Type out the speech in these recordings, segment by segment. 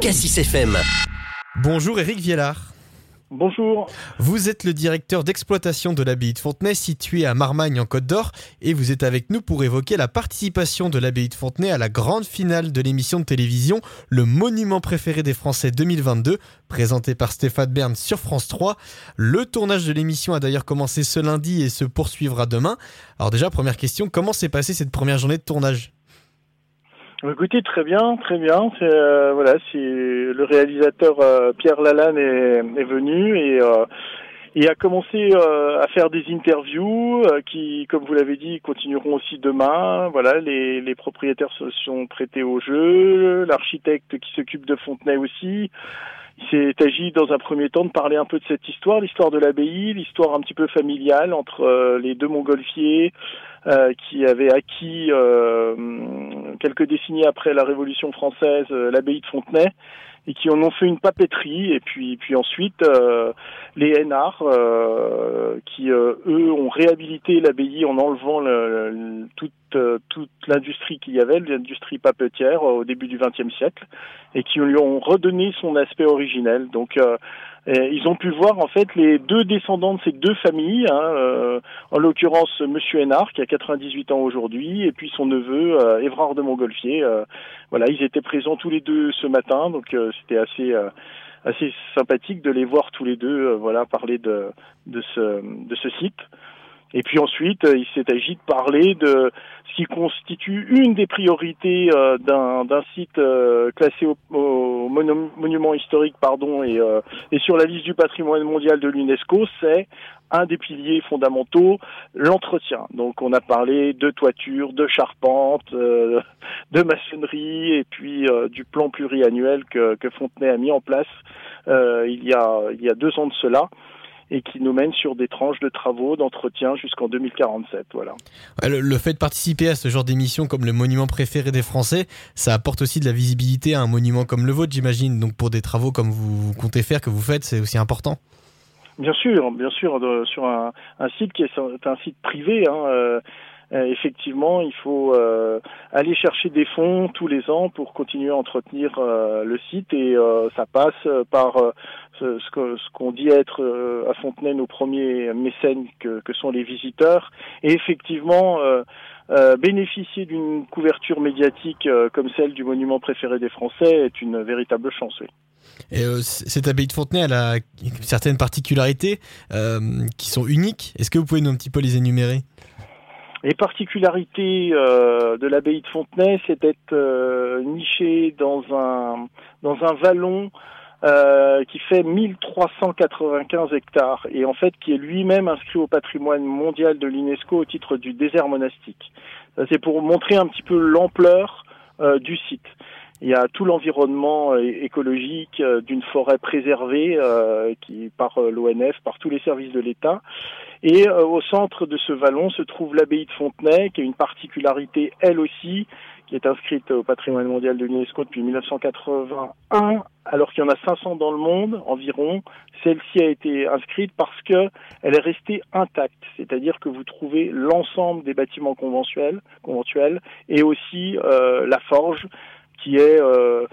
Cassis FM. Bonjour Eric Viellard. Bonjour. Vous êtes le directeur d'exploitation de l'abbaye de Fontenay située à Marmagne en Côte d'Or et vous êtes avec nous pour évoquer la participation de l'abbaye de Fontenay à la grande finale de l'émission de télévision Le Monument préféré des Français 2022 présenté par Stéphane Bern sur France 3. Le tournage de l'émission a d'ailleurs commencé ce lundi et se poursuivra demain. Alors déjà première question, comment s'est passée cette première journée de tournage? Écoutez, très bien, très bien. Euh, voilà, c'est le réalisateur euh, Pierre Lalanne est, est, venu et euh, il a commencé à faire des interviews qui, comme vous l'avez dit, continueront aussi demain. Voilà, les, les propriétaires se sont prêtés au jeu, l'architecte qui s'occupe de Fontenay aussi. Il s'est agi dans un premier temps de parler un peu de cette histoire, l'histoire de l'abbaye, l'histoire un petit peu familiale entre les deux montgolfiers euh, qui avaient acquis euh, quelques décennies après la Révolution française l'abbaye de Fontenay et qui en ont fait une papeterie et puis puis ensuite euh, les Hénards euh, qui eux ont réhabilité l'abbaye en enlevant le, toute toute l'industrie qu'il y avait l'industrie papetière au début du XXe siècle et qui lui ont redonné son aspect originel donc ils ont pu voir en fait les deux descendants de ces deux familles, hein, euh, en l'occurrence Monsieur Hénard qui a 98 ans aujourd'hui, et puis son neveu euh, Évrard de Montgolfier. Euh, voilà, ils étaient présents tous les deux ce matin, donc euh, c'était assez assez sympathique de les voir tous les deux, voilà, parler de de ce de ce site. Et puis ensuite, euh, il s'est agi de parler de ce qui constitue une des priorités euh, d'un site euh, classé au, monument historique pardon, et, et sur la liste du patrimoine mondial de l'UNESCO, c'est un des piliers fondamentaux, l'entretien. Donc on a parlé de toiture, de charpente, de maçonnerie et puis du plan pluriannuel que, que Fontenay a mis en place il, y a, il y a deux ans de cela et qui nous mène sur des tranches de travaux d'entretien jusqu'en 2047. Voilà. Le, fait de participer à ce genre d'émission comme le monument préféré des Français, ça apporte aussi de la visibilité à un monument comme le vôtre, j'imagine. Donc pour des travaux comme vous, comptez faire, que vous faites, c'est aussi important. Bien sûr, bien sûr, sur un, site qui est un site privé. Hein, euh, euh, effectivement, il faut euh, aller chercher des fonds tous les ans pour continuer à entretenir euh, le site et ça passe par ce, qu'on dit être à Fontenay nos premiers mécènes que, sont les visiteurs et effectivement bénéficier d'une couverture médiatique comme celle du monument préféré des Français est une véritable chance. Et cette abbaye de Fontenay, elle a certaines particularités qui sont uniques. Est-ce que vous pouvez nous un petit peu les énumérer? Les particularités euh, de l'abbaye de Fontenay, c'est d'être euh, niché dans un dans un vallon euh, qui fait 1395 hectares et en fait qui est lui-même inscrit au patrimoine mondial de l'UNESCO au titre du désert monastique. C'est pour montrer un petit peu l'ampleur du site. Il y a tout l'environnement écologique d'une forêt préservée qui par l'ONF, par tous les services de l'État. Et euh, au centre de ce vallon se trouve l'abbaye de Fontenay, qui a une particularité, elle aussi, qui est inscrite au patrimoine mondial de l'UNESCO depuis 1981, alors qu'il y en a 500 dans le monde environ. Celle-ci a été inscrite parce que elle est restée intacte, c'est-à-dire que vous trouvez l'ensemble des bâtiments conventuels, conventuels et aussi euh, la forge, qui est euh,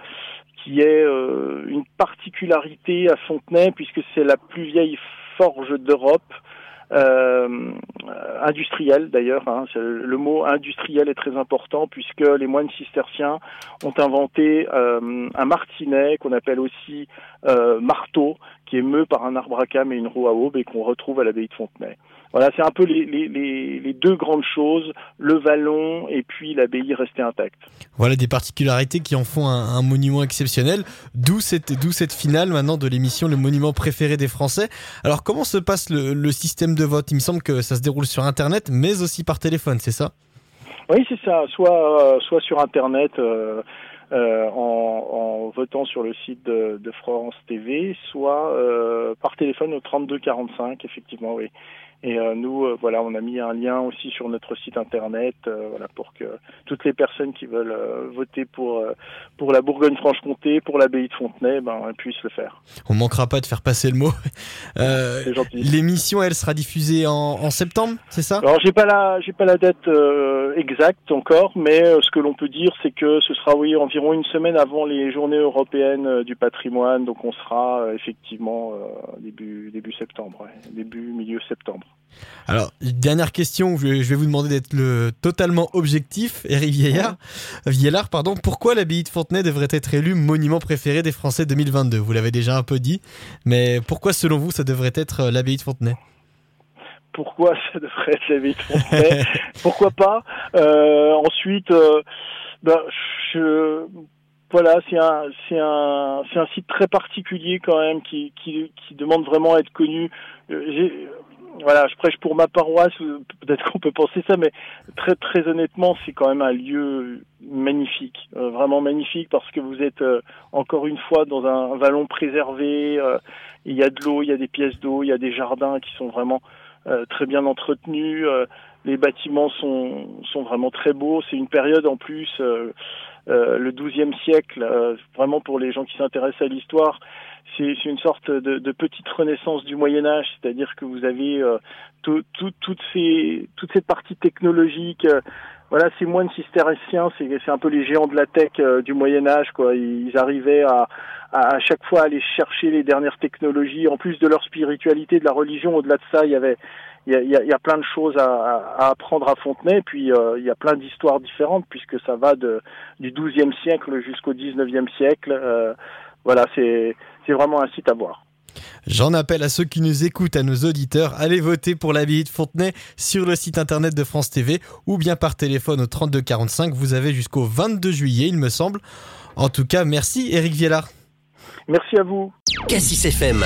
qui est une particularité à Fontenay puisque c'est la plus vieille forge d'Europe euh, industriel d'ailleurs. Hein. Le mot industriel est très important puisque les moines cisterciens ont inventé euh, un martinet qu'on appelle aussi euh, marteau, qui est meu par un arbre à cam et une roue à aube et qu'on retrouve à l'abbaye de Fontenay. Voilà, c'est un peu les, les, les, deux grandes choses, le vallon et puis l'abbaye restée intacte. Voilà des particularités qui en font un, monument exceptionnel, d'où cette, d'où cette finale maintenant de l'émission Le monument préféré des Français. Alors comment se passe le, le système de vote? Il me semble que ça se déroule sur Internet, mais aussi par téléphone, c'est ça? Oui, c'est ça, soit, euh, soit sur Internet. Euh, euh, en, votant sur le site de, de France TV, soit euh, par téléphone au 32 45, effectivement, oui. Et euh, nous, euh, voilà, on a mis un lien aussi sur notre site internet, euh, voilà, pour que toutes les personnes qui veulent voter pour pour la Bourgogne-Franche-Comté, pour l'abbaye de Fontenay, ben puissent le faire. On manquera pas de faire passer le mot. L'émission, elle sera diffusée en, en septembre, c'est ça? Alors j'ai pas la j'ai pas la date exacte encore, mais ce que l'on peut dire, c'est que ce sera oui environ une semaine avant les Journées européennes du patrimoine, donc on sera effectivement début début septembre, début milieu septembre. Alors, dernière question, je vais vous demander d'être le totalement objectif, Eric Vieillard. Vieillard, pardon, pourquoi l'abbaye de Fontenay devrait être élue monument préféré des Français 2022 Vous l'avez déjà un peu dit, mais pourquoi selon vous ça devrait être euh, l'abbaye de Fontenay? Pourquoi ça devrait être l'abbaye de Fontenay Pourquoi pas euh, Ensuite, euh, ben, je voilà, c'est un, c'est un, c'est un site très particulier quand même qui, qui, qui demande vraiment à être connu. Euh, voilà, je prêche pour ma paroisse, peut-être qu'on peut penser ça, mais très très honnêtement, c'est quand même un lieu magnifique, euh, vraiment magnifique, parce que vous êtes euh, encore une fois dans un vallon préservé. il y a de l'eau, il y a des pièces d'eau, il y a des jardins qui sont vraiment très bien entretenus. les bâtiments sont sont vraiment très beaux. C'est une période en plus euh, le XIIe siècle, euh, vraiment pour les gens qui s'intéressent à l'histoire, c'est une sorte de, de, petite renaissance du Moyen Âge, c'est-à-dire que vous avez euh, tout, tout, toutes ces toute cette partie technologique. Voilà, moines cisterciens, c'est un peu les géants de la tech du Moyen Âge, quoi. Ils, arrivaient à, à, chaque fois aller chercher les dernières technologies. En plus de leur spiritualité, de la religion, au-delà de ça, il y avait il y a, y a, plein de choses à, à, apprendre à Fontenay, puis euh, il y a plein d'histoires différentes puisque ça va de, du XIIe siècle jusqu'au XIXe siècle. Euh, voilà, c'est vraiment un site à voir. J'en appelle à ceux qui nous écoutent, à nos auditeurs, allez voter pour l'abbaye de Fontenay sur le site internet de France TV ou bien par téléphone au 3245. Vous avez jusqu'au 22 juillet, il me semble. En tout cas, merci Eric Viellard. Merci à vous. Cassis FM.